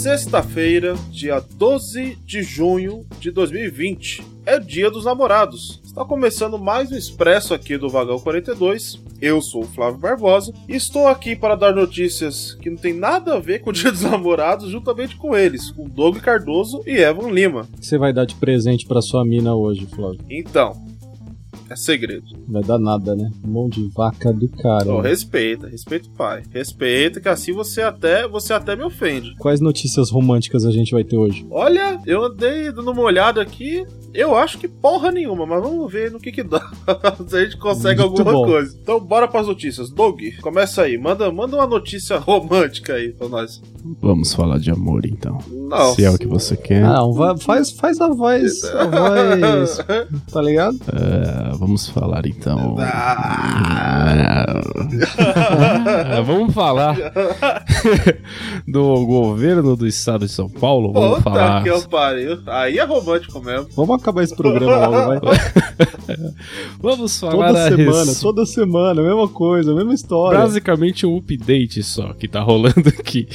Sexta-feira, dia 12 de junho de 2020, é dia dos namorados. Está começando mais um expresso aqui do Vagão 42. Eu sou o Flávio Barbosa e estou aqui para dar notícias que não tem nada a ver com o Dia dos Namorados, juntamente com eles, com Doug Cardoso e Evan Lima. Você vai dar de presente para sua mina hoje, Flávio? Então, é segredo. Não vai dar nada, né? Um monte de vaca do cara. Oh, respeita, respeita o pai. Respeita, que assim você até, você até me ofende. Quais notícias românticas a gente vai ter hoje? Olha, eu andei dando uma olhada aqui. Eu acho que porra nenhuma, mas vamos ver no que que dá. Se a gente consegue Muito alguma bom. coisa. Então bora pras notícias. Doug, começa aí. Manda, manda uma notícia romântica aí pra nós. Vamos falar de amor então. Não. Se é o que você quer. Não, faz, faz a voz. A voz. tá ligado? É, vamos falar então. Ah. vamos falar do governo do estado de São Paulo. Vamos Puta falar. Que eu pariu. Aí é romântico mesmo. Vamos acabar esse programa logo, vai. vamos falar. Toda semana, res... toda semana, mesma coisa, mesma história. Basicamente um update só que tá rolando aqui.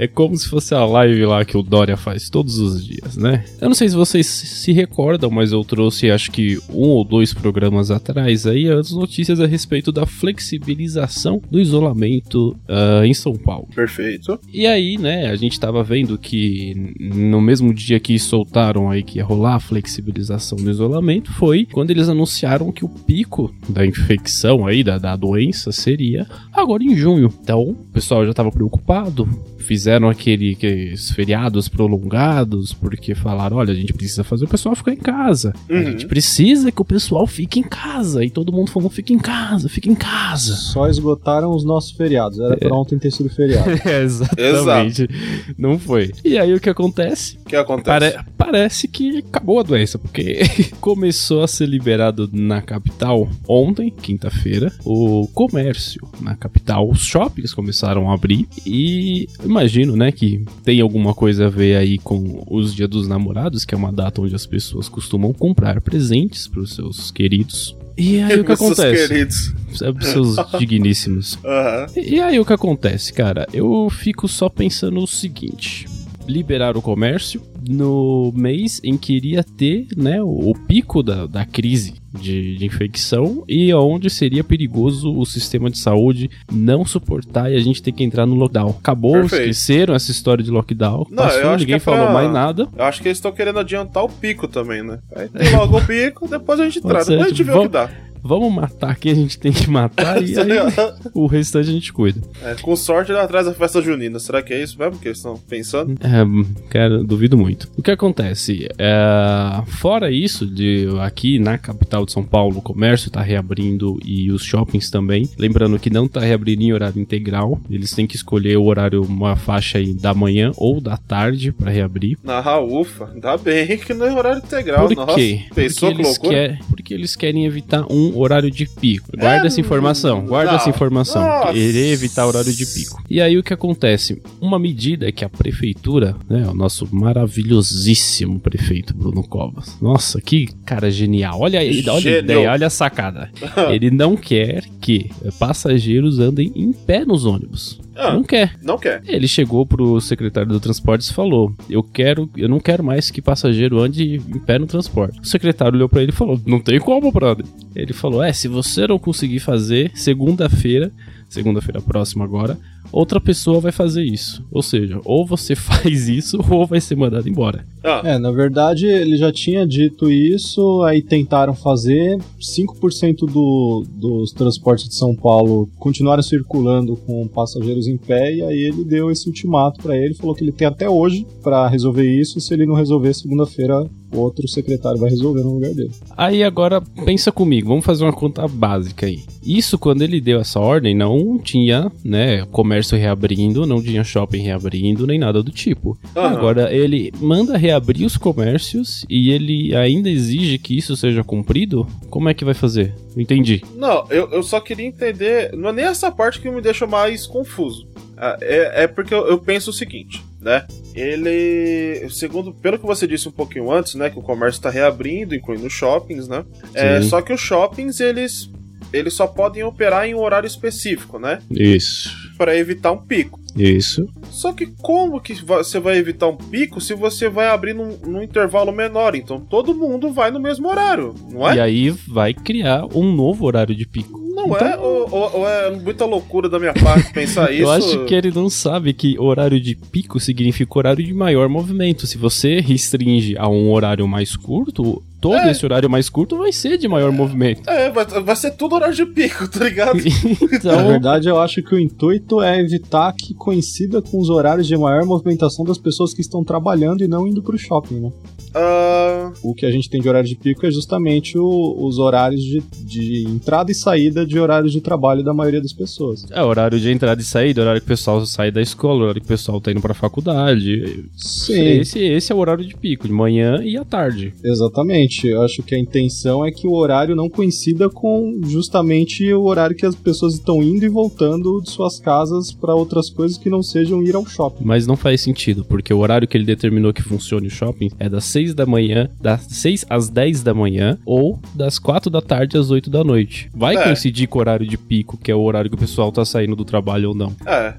É como se fosse a live lá que o Dória faz todos os dias, né? Eu não sei se vocês se recordam, mas eu trouxe acho que um ou dois programas atrás aí as notícias a respeito da flexibilização do isolamento uh, em São Paulo. Perfeito. E aí, né, a gente tava vendo que no mesmo dia que soltaram aí que ia rolar a flexibilização do isolamento, foi quando eles anunciaram que o pico da infecção aí, da, da doença, seria agora em junho. Então, o pessoal já tava preocupado, fizeram aquele, aqueles feriados prolongados, porque falaram: olha, a gente precisa fazer o pessoal ficar em casa. Uhum. A gente precisa que o pessoal fique em casa. E todo mundo falou: fica em casa, fica em casa. Só esgotaram os nossos feriados. Era é. pra ontem ter sido feriado. é, exatamente. Exato. Não foi. E aí o que acontece? O que acontece? Pare parece que acabou a doença, porque começou a ser liberado na capital ontem, quinta-feira, o comércio na capital. Os shoppings começaram a abrir e imagino, né, que tem alguma coisa a ver aí com os Dia dos Namorados, que é uma data onde as pessoas costumam comprar presentes para os seus queridos. E aí o que acontece? Queridos. É, seus digníssimos. Uhum. E, e aí o que acontece, cara? Eu fico só pensando o seguinte: liberar o comércio no mês em que iria ter né, o, o pico da, da crise de, de, infecção e onde seria perigoso o sistema de saúde não suportar e a gente ter que entrar no lockdown. Acabou, Perfeito. esqueceram essa história de lockdown. Não, passou, ninguém é falou mais nada. Eu acho que eles estão querendo adiantar o pico também, né? Aí tem logo o pico, depois a gente traz, depois a gente vê o que dá vamos matar aqui, a gente tem que matar e aí o restante a gente cuida. É, com sorte ele atrás da festa junina. Será que é isso mesmo que eles estão pensando? É, cara, duvido muito. O que acontece? É, fora isso, de aqui na capital de São Paulo, o comércio está reabrindo e os shoppings também. Lembrando que não está reabrindo em horário integral. Eles têm que escolher o horário, uma faixa aí da manhã ou da tarde para reabrir. Ah, ufa. Ainda bem que não é horário integral. Por quê? Nossa, pensou porque, eles quer, porque eles querem evitar um horário de pico. Guarda é, essa informação, guarda não. essa informação. Nossa. Querer evitar horário de pico. E aí o que acontece? Uma medida que a prefeitura, né, o nosso maravilhosíssimo prefeito Bruno Covas. Nossa, que cara genial. Olha, olha a ideia, olha a sacada. Ele não quer que passageiros andem em pé nos ônibus. Ah, não quer. Não quer. Ele chegou pro secretário do transportes e falou: Eu quero, eu não quero mais que passageiro ande em pé no transporte. O secretário olhou para ele e falou: Não tem como, brother. Ele falou: É, se você não conseguir fazer, segunda-feira, segunda-feira próxima agora, outra pessoa vai fazer isso. Ou seja, ou você faz isso ou vai ser mandado embora. Ah. É, na verdade ele já tinha dito isso, aí tentaram fazer. 5% do, dos transportes de São Paulo continuaram circulando com passageiros em pé, e aí ele deu esse ultimato para ele, falou que ele tem até hoje para resolver isso, se ele não resolver segunda-feira outro secretário vai resolver no lugar dele. Aí agora pensa comigo, vamos fazer uma conta básica aí. Isso quando ele deu essa ordem não tinha, né, comércio reabrindo, não tinha shopping reabrindo, nem nada do tipo. Uhum. Agora ele manda reabrir os comércios e ele ainda exige que isso seja cumprido? Como é que vai fazer? Entendi. Não, eu, eu só queria entender, não é nem essa parte que me deixa mais confuso. Ah, é, é porque eu, eu penso o seguinte, né? Ele, segundo, pelo que você disse um pouquinho antes, né, que o comércio está reabrindo, incluindo shoppings, né? É, só que os shoppings eles eles só podem operar em um horário específico, né? Isso. Para evitar um pico. Isso. Só que como que você vai evitar um pico se você vai abrir num, num intervalo menor? Então todo mundo vai no mesmo horário, não é? E aí vai criar um novo horário de pico. Não é? Ou, ou- ou é muita loucura da minha parte pensar isso? Eu acho que ele não sabe que horário de pico significa horário de maior movimento. Se você restringe a um horário mais curto, todo É. esse horário mais curto vai ser de maior movimento. É, vai, vai ser tudo horário de pico, tá ligado? Na Então, verdade, eu acho que o intuito é evitar que coincida com os horários de maior movimentação das pessoas que estão trabalhando e não indo pro shopping, né? Ah, O que a gente tem de horário de pico é justamente o- os horários de, de entrada e saída de horários de trabalho da maioria das pessoas. é horário de entrada e saída, horário que o pessoal sai da escola, horário que o pessoal tá indo pra faculdade. Sim, Esse, esse é o horário de pico, de manhã e à tarde. exatamente. Eu acho que a intenção é que o horário não coincida com justamente o horário que as pessoas estão indo e voltando de suas casas para outras coisas que não sejam ir ao shopping. Mas não faz sentido, porque o horário que ele determinou que funcione o shopping é das 6 da manhã, das 6 às 10 da manhã, ou das 4 da tarde às 8 da noite. Vai É. coincidir com o horário de pico, que é o horário que o pessoal tá saindo do trabalho ou não. é.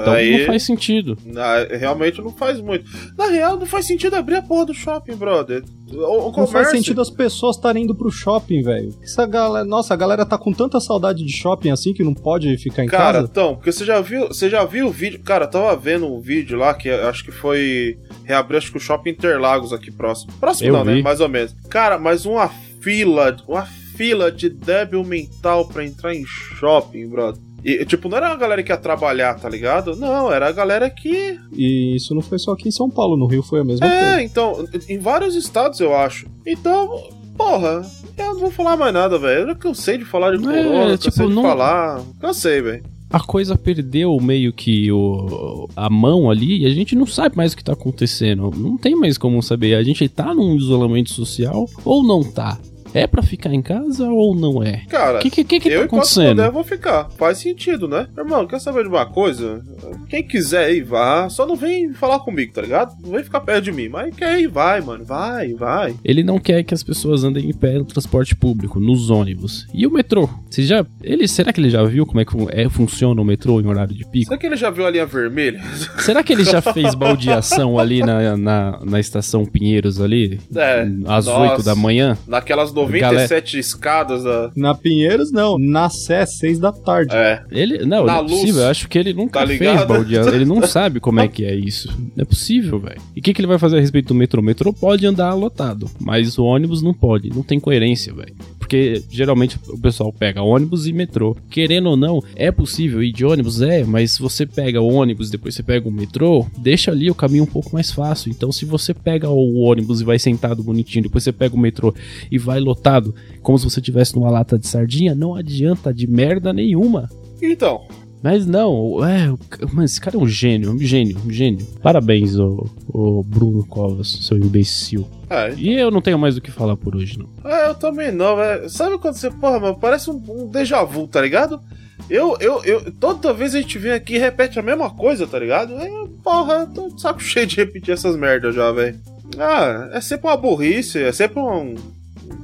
Então aí, não faz sentido. na- realmente não faz muito. Na real, não faz sentido abrir a porra do shopping, brother. O, o Não faz sentido as pessoas estarem indo pro shopping, velho. Essa galera, nossa, a galera tá com tanta saudade de shopping assim que não pode ficar em Cara, casa. então, porque você já viu, você já viu o vídeo, cara, eu tava vendo um vídeo lá que acho que foi reabrir acho que o Shopping Interlagos aqui próximo. Próximo Eu não, né? vi. Mais ou menos. Cara, mas uma fila, uma fila de débil mental pra entrar em shopping, brother. E, tipo, não era a galera que ia trabalhar, tá ligado? Não, era a galera que. E isso não foi só aqui em São Paulo, no Rio foi a mesma coisa. É, então, em vários estados eu acho. Então, porra, eu não vou falar mais nada, velho. Eu cansei de falar de É, corona, tipo, cansei de não- falar. Cansei, velho. A coisa perdeu meio que o, a mão ali e a gente não sabe mais o que tá acontecendo. Não tem mais como saber. A gente tá num isolamento social ou não tá? É pra ficar em casa ou não é? Cara, O que, que, que, que eu, tá acontecendo? puder, vou ficar. Faz sentido, né? Irmão, quer saber de uma coisa? Quem quiser ir, vá. Só não vem falar comigo, tá ligado? Não vem ficar perto de mim. Mas quer ir, vai, mano. Vai, vai. Ele não quer que as pessoas andem em pé no transporte público, nos ônibus. E o metrô? Você já. Ele, será que ele já viu como é que é, funciona o metrô em horário de pico? Será que ele já viu a linha vermelha? Será que ele já fez baldeação ali na, na, na estação Pinheiros ali? É, Às nossa. 8 da manhã? Naquelas 97 escadas da. Na Pinheiros, não. Na Sé, seis da tarde. É. Ele, não, Na não é luz. possível. Eu acho que ele nunca Tá fez baldeação. Ele não sabe como é que é isso. Não é possível, velho. E o que, que ele vai fazer a respeito do metrô? O metrô pode andar lotado, mas o ônibus não pode. Não tem coerência, velho. Porque geralmente o pessoal pega ônibus e metrô. Querendo ou não, é possível ir de ônibus? É, mas se você pega o ônibus depois você pega o metrô, deixa ali o caminho um pouco mais fácil. Então se você pega o ônibus e vai sentado bonitinho, depois você pega o metrô e vai lotado, como se você tivesse numa lata de sardinha, não adianta de merda nenhuma. Então. Mas não, é, o mano, esse cara é um gênio, um gênio, um gênio. Parabéns, ô, ô Bruno Covas, seu imbecil. É, E eu não tenho mais o que falar por hoje, não. É, eu também não, velho. Sabe quando você, porra, mano, parece um, um déjà vu, tá ligado? Eu, eu, eu, toda vez a gente vem aqui e repete a mesma coisa, tá ligado? É, porra, eu tô de saco cheio de repetir essas merdas já, velho. Ah, é sempre uma burrice, é sempre um.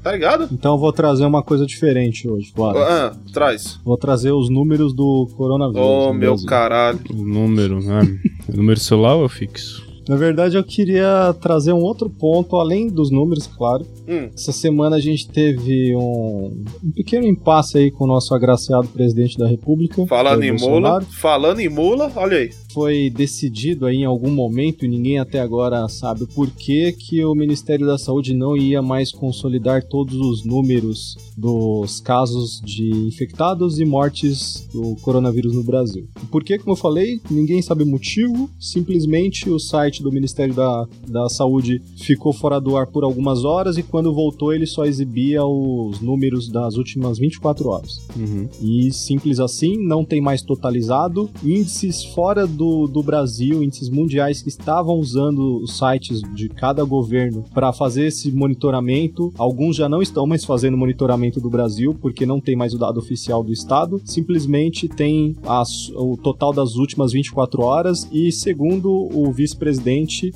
Tá ligado? Então eu vou trazer uma coisa diferente hoje, Flávio. Ah, traz. Vou trazer os números do coronavírus. Oh, meu Brasil. caralho. O número, né? o número celular ou fixo? Na verdade, eu queria trazer um outro ponto, além dos números, claro. Hum, Essa semana a gente teve um, um pequeno impasse aí com o nosso agraciado presidente da República. falando em mula, falando em mula, olha aí. Foi decidido aí em algum momento, e ninguém até agora sabe o porquê, que o Ministério da Saúde não ia mais consolidar todos os números dos casos de infectados e mortes do coronavírus no Brasil. Por que, como eu falei, ninguém sabe o motivo, simplesmente o site do Ministério da, da Saúde ficou fora do ar por algumas horas e quando voltou ele só exibia os números das últimas 24 horas. Uhum. E simples assim, não tem mais totalizado. Índices fora do, do Brasil, índices mundiais que estavam usando os sites de cada governo para fazer esse monitoramento. Alguns já não estão mais fazendo monitoramento do Brasil, porque não tem mais o dado oficial do estado. Simplesmente tem as- o total das últimas 24 horas. E segundo o vice-presidente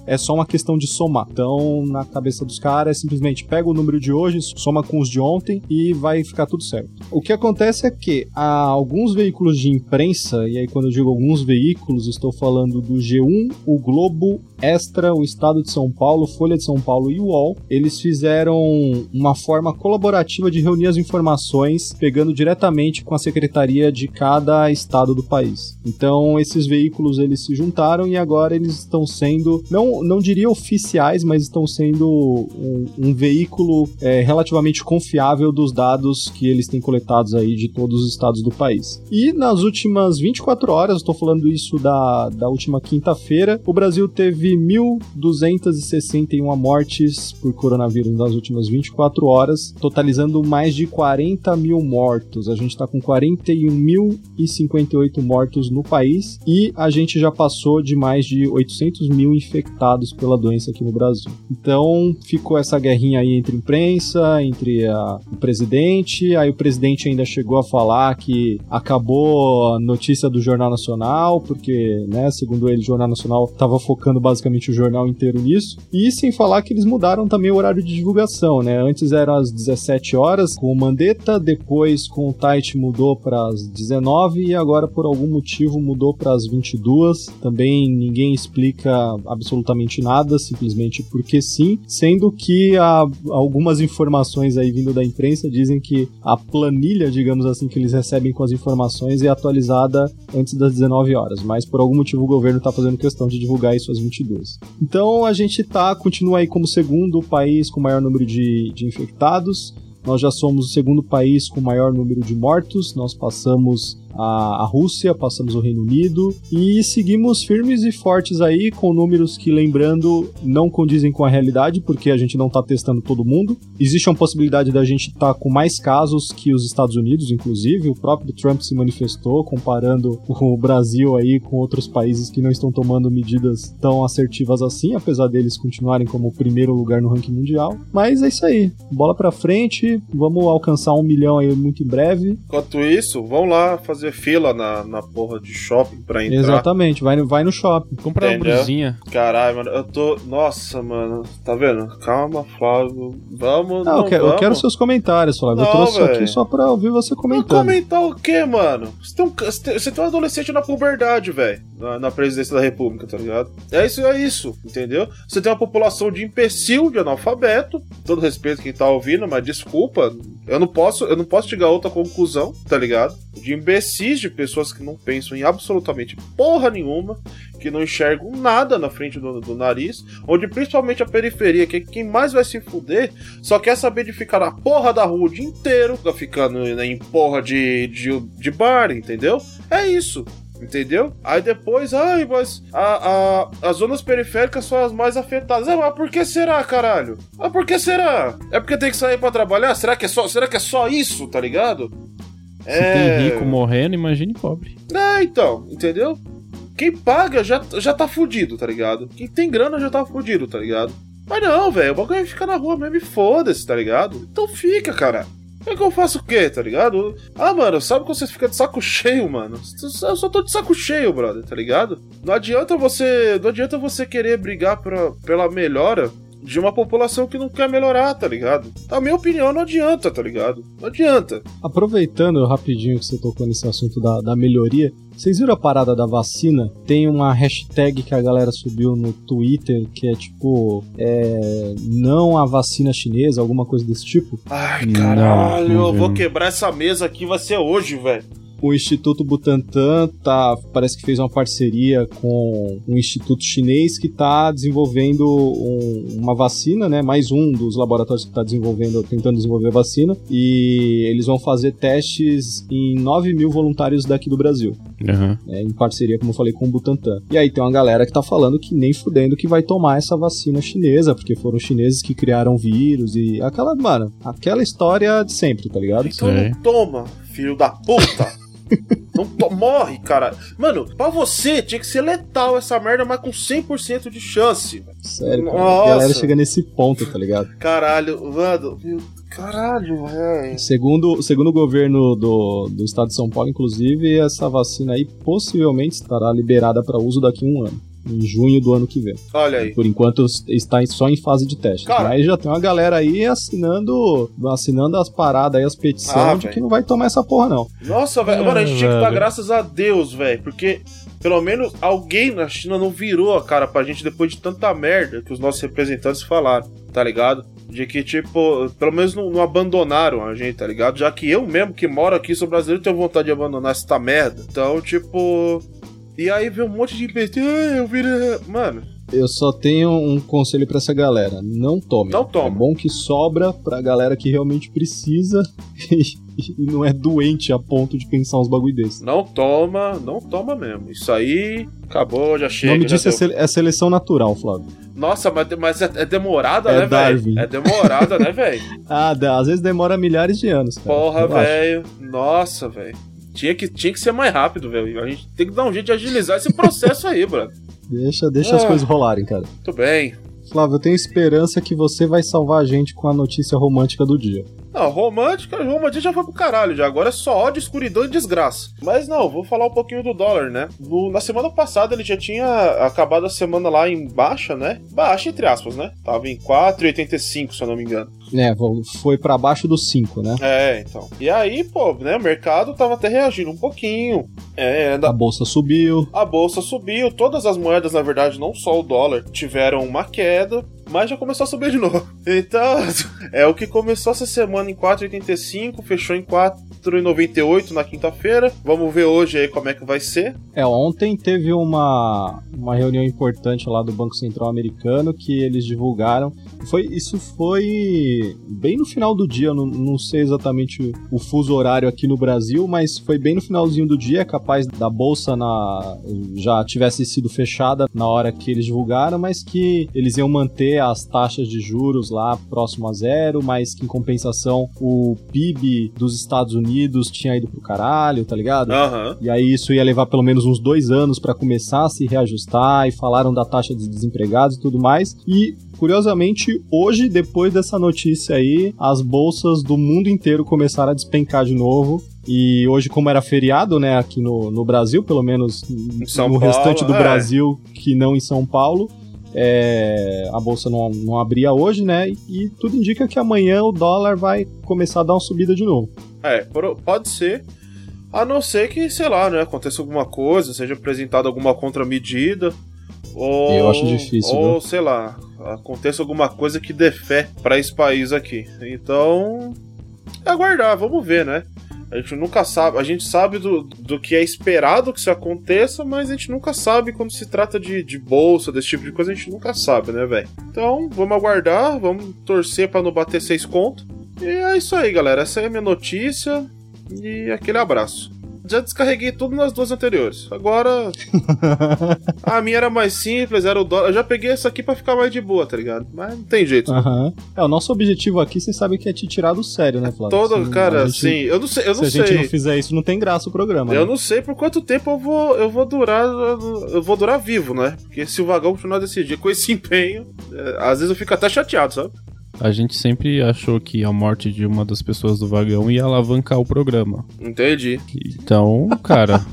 é só uma questão de somar. Então, na cabeça dos caras, é simplesmente pega o número de hoje, soma com os de ontem e vai ficar tudo certo. O que acontece é que há alguns veículos de imprensa, e aí quando eu digo alguns veículos, estou falando do G1, o Globo, Extra, o Estado de São Paulo, Folha de São Paulo e o UOL, eles fizeram uma forma colaborativa de reunir as informações, pegando diretamente com a secretaria de cada estado do país. Então, esses veículos eles se juntaram e agora eles estão sendo, não, não diria oficiais, mas estão sendo um, um veículo é, relativamente confiável dos dados que eles têm coletados aí de todos os estados do país. E nas últimas 24 horas, estou falando isso da, da última quinta-feira, o Brasil teve 1.261 mortes por coronavírus nas últimas 24 horas, totalizando mais de 40 mil mortos. A gente está com 41.058 mortos no país e a gente já passou de mais de 800 mil infectados pela doença aqui no Brasil. Então ficou essa guerrinha aí entre imprensa, entre a, o presidente, aí o presidente ainda chegou a falar que acabou a notícia do Jornal Nacional, porque, né, segundo ele, o Jornal Nacional estava focando basicamente o jornal inteiro nisso, e sem falar que eles mudaram também o horário de divulgação, né? Antes era às 17 horas com o Mandetta, depois com o Tait mudou para as 19 e agora por algum motivo mudou para as 22. Também ninguém explica absolutamente nada, simplesmente porque sim, sendo que há algumas informações aí vindo da imprensa dizem que a planilha, digamos assim, que eles recebem com as informações é atualizada antes das 19 horas, mas por algum motivo o governo está fazendo questão de divulgar isso às 22. Então a gente tá continua aí como segundo país com maior número de, de infectados. Nós já somos o segundo país com maior número de mortos. Nós passamos a, a Rússia, passamos o Reino Unido e seguimos firmes e fortes aí com números que, lembrando, não condizem com a realidade, porque a gente não está testando todo mundo. Existe uma possibilidade da gente estar tá com mais casos que os Estados Unidos, inclusive. O próprio Trump se manifestou comparando o Brasil aí com outros países que não estão tomando medidas tão assertivas assim, apesar deles continuarem como primeiro lugar no ranking mundial. Mas é isso aí. Bola para frente, vamos alcançar um milhão aí muito em breve. Enquanto isso, vamos lá fazer fazer fila na, na porra de shopping pra entrar. Exatamente, vai, no, vai no shopping. Comprar uma brusinha. Caralho, mano, eu tô. Nossa, mano, tá vendo? Calma, Flávio. Vamos, não, não eu, quero, vamos. eu quero seus comentários, Flávio. Não, eu trouxe véio. aqui só pra ouvir você comentando. Não comentar o quê, mano? Você tem um, você tem um adolescente na puberdade, velho. Na, na, presidência da república, tá ligado? É isso, é isso, entendeu? Você tem uma população de imbecil, de analfabeto. Todo respeito quem tá ouvindo, mas desculpa. Eu não posso, eu não posso chegar a outra conclusão, tá ligado? De imbecis de pessoas que não pensam em absolutamente porra nenhuma, que não enxergam nada na frente do, do nariz, onde principalmente a periferia, que é quem mais vai se fuder, só quer saber de ficar na porra da rua o dia inteiro, ficando em porra de, de, de bar, entendeu? É isso. Entendeu? Aí depois, ai, mas a, a, as zonas periféricas são as mais afetadas. Ah, mas por que será, caralho? Ah, por que será? É porque tem que sair para trabalhar? Será que é só, será que é só isso, tá ligado? Se é... tem rico morrendo, imagine pobre. É, então, entendeu? Quem paga já, já tá fudido, tá ligado? Quem tem grana já tá fudido, tá ligado? Mas não, velho, o bagulho é ficar na rua mesmo e foda-se, tá ligado? Então fica, cara. É que eu faço o quê, tá ligado? Ah, mano, sabe quando você fica de saco cheio, mano? Eu só tô de saco cheio, brother, tá ligado? Não adianta você. Não adianta você querer brigar pra, pela melhora de uma população que não quer melhorar, tá ligado? A minha opinião não adianta, tá ligado? Não adianta. Aproveitando rapidinho que você tocou nesse assunto da, da melhoria, vocês viram a parada da vacina? Tem uma hashtag que a galera subiu no Twitter que é tipo. É, não a vacina chinesa, alguma coisa desse tipo? Ai, caralho, não, não eu vou quebrar essa mesa aqui, vai ser hoje, velho o Instituto Butantan tá, parece que fez uma parceria com um instituto chinês que está desenvolvendo um, uma vacina, né? Mais um dos laboratórios que está desenvolvendo, tentando desenvolver a vacina. E eles vão fazer testes em 9 mil voluntários daqui do Brasil. Uhum. Né, em parceria, como eu falei, com o Butantan. E aí tem uma galera que tá falando que nem fudendo que vai tomar essa vacina chinesa, porque foram os chineses que criaram o vírus e aquela, mano, aquela história de sempre, tá ligado? Então não toma, filho da puta! Não morre, cara. Mano, pra você tinha que ser letal essa merda, mas com 100% de chance. Sério, cara. Nossa. A galera chega nesse ponto, tá ligado? Caralho, mano. Caralho, velho. Segundo, segundo o governo do, do estado de São Paulo, inclusive, essa vacina aí possivelmente estará liberada para uso daqui a um ano. Em junho do ano que vem. Olha aí. Por enquanto está só em fase de teste. Cara, Mas já tem uma galera aí assinando, assinando as paradas aí, as petições Ah, de que não vai tomar essa porra, não. Nossa, velho. É, Mano, a gente tinha que dar graças a Deus, velho. Porque pelo menos alguém na China não virou a cara pra gente depois de tanta merda que os nossos representantes falaram, tá ligado? De que, tipo, pelo menos não, não abandonaram a gente, tá ligado? Já que eu mesmo, que moro aqui, sou brasileiro, tenho vontade de abandonar essa merda. Então, tipo. E aí vem um monte de imbecil. Eu virei. Mano, Eu só tenho um conselho pra essa galera: não tome. Não toma. É bom que sobra pra galera que realmente precisa e, não é doente a ponto de pensar uns bagulho desses. não toma, não toma mesmo. Isso aí acabou, já O chega. nome já disso é, deu. é seleção natural, Flávio. Nossa, mas, mas é, é demorada, É né, velho? É demorada, né, velho? Ah, dá- às vezes demora milhares de anos. Cara. Porra, velho. Nossa, velho. Tinha que, tinha que ser mais rápido, velho. A gente tem que dar um jeito de agilizar esse processo aí, brother. Deixa, deixa as Ah. coisas rolarem, cara. Muito bem. Flávio, eu tenho esperança que você vai salvar a gente com a notícia romântica do dia. Não, romântica, romântica já foi pro caralho já. Agora é só ódio, escuridão e desgraça. Mas não, vou falar um pouquinho do dólar, né? No- na semana passada ele já tinha acabado a semana lá em baixa, né? Baixa, entre aspas, né? Tava em 4,85, se eu não me engano. É, foi pra baixo dos 5, né? É, então. E aí, pô, né? O mercado tava até reagindo um pouquinho. É, A bolsa subiu. A bolsa subiu, todas as moedas, na verdade, não só o dólar, tiveram uma queda, mas já começou a subir de novo. Então, é o que começou essa semana em 4,85, fechou em 4,98 na quinta-feira. Vamos ver hoje aí como é que vai ser. É, ontem teve uma, uma reunião importante lá do Banco Central Americano que eles divulgaram. Foi, isso foi bem no final do dia, não, não sei exatamente o fuso horário aqui no Brasil, mas foi bem no finalzinho do dia, capaz da bolsa na, já tivesse sido fechada na hora que eles divulgaram, mas que eles iam manter as taxas de juros lá próximo a zero, mas que em compensação o PIB dos Estados Unidos tinha ido pro caralho, tá ligado? Aham. E aí isso ia levar pelo menos uns dois anos para começar a se reajustar e falaram da taxa de desempregados e tudo mais. E curiosamente hoje, depois dessa notícia aí, as bolsas do mundo inteiro começaram a despencar de novo. E hoje, como era feriado, né, aqui no, no Brasil, pelo menos no Paulo, restante do é. Brasil, que não em São Paulo, é, a bolsa não, não abria hoje, né? E tudo indica que amanhã o dólar vai começar a dar uma subida de novo. É, pode ser. A não ser que, sei lá, né? Aconteça alguma coisa, seja apresentada alguma contramedida. Ou, Eu acho difícil, Ou, viu? sei lá, aconteça alguma coisa que dê fé pra esse país aqui. Então, é aguardar, vamos ver, né? A gente nunca sabe, a gente sabe do, do que é esperado que isso aconteça, mas a gente nunca sabe quando se trata de, de bolsa, desse tipo de coisa, a gente nunca sabe, né, velho? Então, vamos aguardar, vamos torcer pra não bater seis conto. E é isso aí, galera. Essa é a minha notícia. E aquele abraço. Já descarreguei tudo nas duas anteriores. Agora. a minha era mais simples, era o dólar. Eu já peguei essa aqui pra ficar mais de boa, tá ligado? Mas não tem jeito. Aham. É, o nosso objetivo aqui, você sabe que é te tirar do sério, né, Flávio? Todo, Se cara, gente- sim. Eu não sei, eu Se não a gente não sei. fizer isso, não tem graça o programa. Eu né? não sei por quanto tempo eu vou, eu vou durar. Eu vou durar vivo, né? Porque se o vagão continuar desse dia com esse empenho, é, às vezes eu fico até chateado, sabe? A gente sempre achou que a morte de uma das pessoas do vagão ia alavancar o programa. Entendi. Então, cara,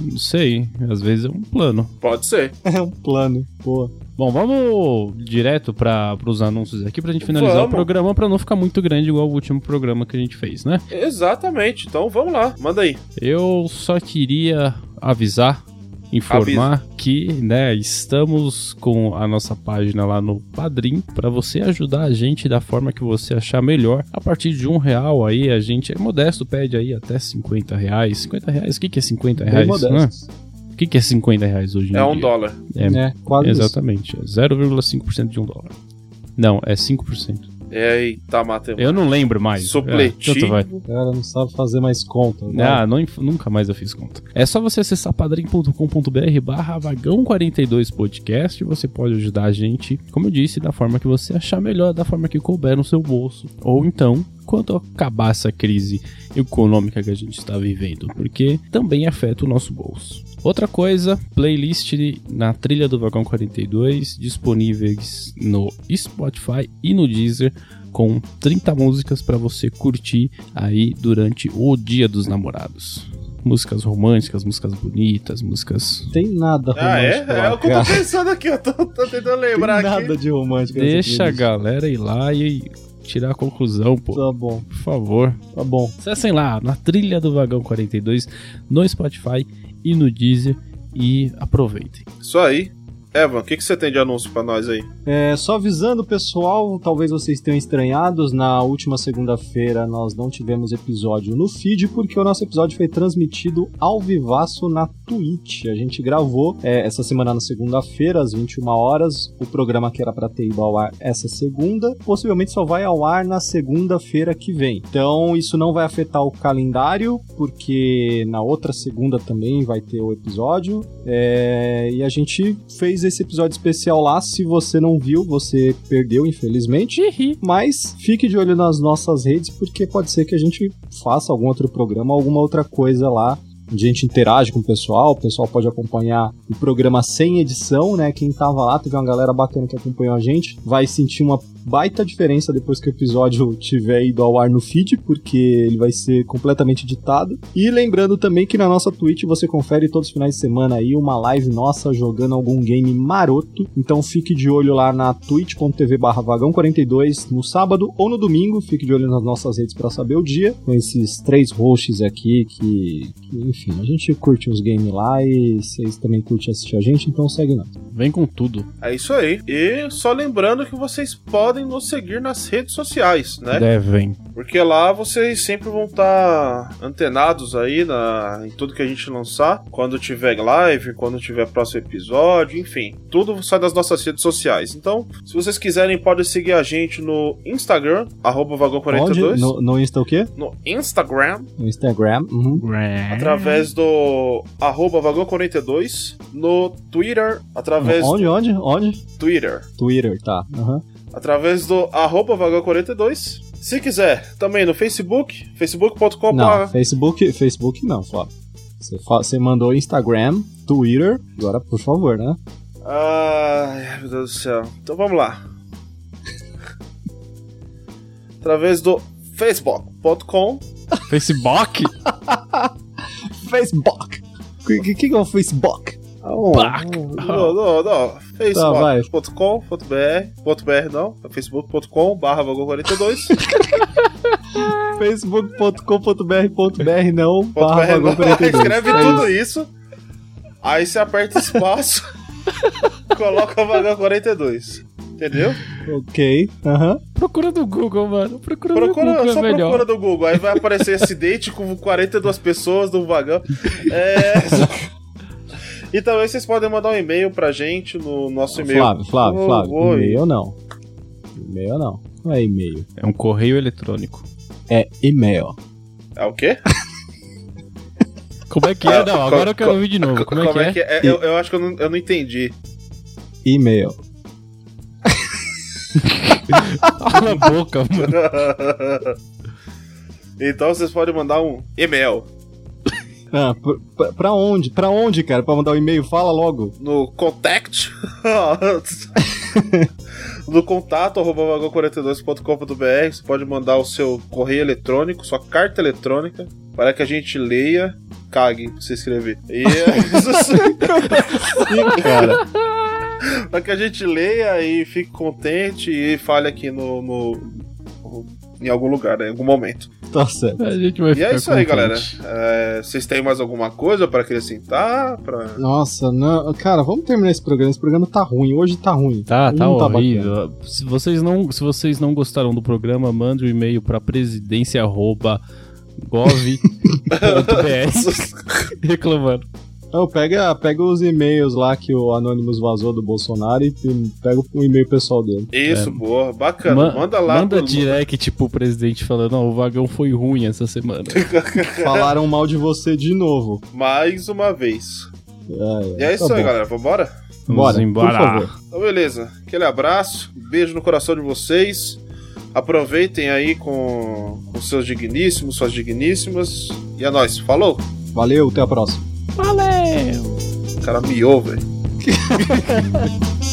não sei. Às vezes é um plano. Pode ser. É um plano. Boa. Bom, vamos direto para os anúncios aqui pra gente finalizar Vamos. o programa pra não ficar muito grande igual o último programa que a gente fez, né? Exatamente. Então vamos lá, manda aí. Eu só queria avisar, informar que, né, estamos com a nossa página lá no Padrim para você ajudar a gente da forma que você achar melhor. A partir de um real aí, a gente é modesto, pede aí até 50 reais. 50 reais, o que, que é 50 Bem reais? né? O que, que é 50 reais hoje em É dia? um dólar. É, É, quase exatamente, é 0,5% de um dólar. Não, é 5%. Eita, Matheus. Eu não lembro mais. Supletivo. É. O cara não sabe fazer mais conta. vai. Ah, não, nunca mais eu fiz conta. É só você acessar padrim.com.br barra vagão 42 podcast. Você pode ajudar a gente, como eu disse, da forma que você achar melhor, da forma que couber no seu bolso. Ou então, quando acabar essa crise econômica que a gente está vivendo, porque também afeta o nosso bolso. Outra coisa, playlist na trilha do Vagão 42, disponíveis no Spotify e no Deezer, com 30 músicas para você curtir aí durante o Dia dos Namorados. músicas românticas, músicas bonitas, músicas. Tem nada Ah, é? romântico É lá, o que eu tô pensando aqui, eu tô, tô tentando Tem lembrar aqui. nada de romântico. Deixa a galera ir lá e tirar a conclusão, pô. Tá bom, Por favor. tá bom. Acessem lá na trilha do Vagão 42 no Spotify e no Deezer e aproveitem. Isso aí. Evan, o que, que você tem de anúncio pra nós aí? É, só avisando o pessoal, talvez vocês tenham estranhados, na última segunda-feira nós não tivemos episódio no feed, porque o nosso episódio foi transmitido ao vivaço na Twitch. A gente gravou é, essa semana na segunda-feira, às 21 horas, o programa que era pra ter ido ao ar essa segunda, possivelmente só vai ao ar na segunda-feira que vem. Então isso não vai afetar o calendário, porque na outra segunda também vai ter o episódio. É, e a gente fez esse episódio especial lá. Se você não viu, você perdeu, infelizmente. Mas fique de olho nas nossas redes, porque pode ser que a gente faça algum outro programa, alguma outra coisa lá. A gente interage com o pessoal, o pessoal pode acompanhar o programa sem edição, né? Quem tava lá, teve uma galera bacana que acompanhou a gente, vai sentir uma baita diferença depois que o episódio tiver ido ao ar no feed, porque ele vai ser completamente editado. E lembrando também que na nossa Twitch você confere todos os finais de semana aí uma live nossa jogando algum game maroto. Então fique de olho lá na twitch.tv barra vagão42 no sábado ou no domingo. Fique de olho nas nossas redes para saber o dia. Com esses três hosts aqui que, que, enfim, a gente curte os games lá e vocês também curtem assistir a gente, então segue nós. Vem com tudo. É isso aí. E só lembrando que vocês podem nos seguir nas redes sociais, né? Devem. Porque lá vocês sempre vão estar antenados aí na, em tudo que a gente lançar. Quando tiver live, quando tiver próximo episódio, enfim. Tudo sai das nossas redes sociais. Então, se vocês quiserem, podem seguir a gente no Instagram, arroba vagão42. Onde? No, no Insta o quê? No Instagram, No Instagram. Uhum. através do arroba vagão42. No Twitter, através Onde, onde? Onde? do Twitter. Twitter, tá. Aham. Através do arroba vagão42. Se quiser, também no Facebook, facebook.com. Não, Facebook, Facebook não, Flávio. Você, você mandou Instagram, Twitter, agora por favor, né? Ai, meu Deus do céu. Então vamos lá. Através do facebook.com. Facebook? Facebook! O que, que, que é o Facebook? Bac. Não, não, não. Tá, facebook.com.br .br não, é facebook.com barra vagão42 facebook.com.br.br não, barra .br vagão não. 42. Escreve É tudo isso. isso. Aí você aperta espaço, coloca vagão 42. Entendeu? Ok, aham. Procura no Google, mano. Procura, Procura, no Google, só é melhor. procura do Google, aí vai aparecer acidente com 42 pessoas no vagão. É. E também vocês podem mandar um e-mail pra gente no nosso e-mail. Flávio, Flávio, Oi, Flávio. oi. E-mail não. E-mail não. Não é e-mail. É um correio eletrônico. É e-mail. É o quê? Como é que é? Ah, Não, agora eu quero ouvir de novo. Como, é que é? Eu, eu acho que eu não, eu não entendi. E-mail. Cala a boca, mano. então vocês podem mandar um e-mail Ah, pra, pra- onde? Pra onde, cara? Pra mandar o e-mail? Fala logo. no contact. no contato arroba vagão42.com.br. Você pode mandar o seu correio eletrônico, sua carta eletrônica, para que a gente leia. Cague pra você escrever. E Sim, cara. para que a gente leia e fique contente e fale aqui no, no- em algum lugar, né, em algum momento. Tá certo. A gente vai E ficar é isso aí, contente. galera. É, vocês têm mais alguma coisa para acrescentar? Pra... Nossa, não. Cara, vamos terminar esse programa. Esse programa tá ruim. Hoje tá ruim. Tá, Hoje tá não bacana. horrível. se, vocês não, se vocês não gostaram do programa, mande um e-mail pra presidência.gov.br reclamando. Então, pega, pega os e-mails lá que o Anonymous vazou do Bolsonaro e pega o e-mail pessoal dele. Isso, boa, bacana. Ma- manda lá. Manda pro- direct pro presidente falando, não, o vagão foi ruim essa semana. Falaram mal de você de novo. Mais uma vez. É, E é isso tá aí, bom. galera. Vambora? Vamos Bora, embora. por favor. Então, beleza. Aquele abraço, beijo no coração de vocês. Aproveitem aí com, com seus digníssimos, suas digníssimas. E é nóis. Falou! Valeu, até a próxima. Valeu! O cara miou, velho.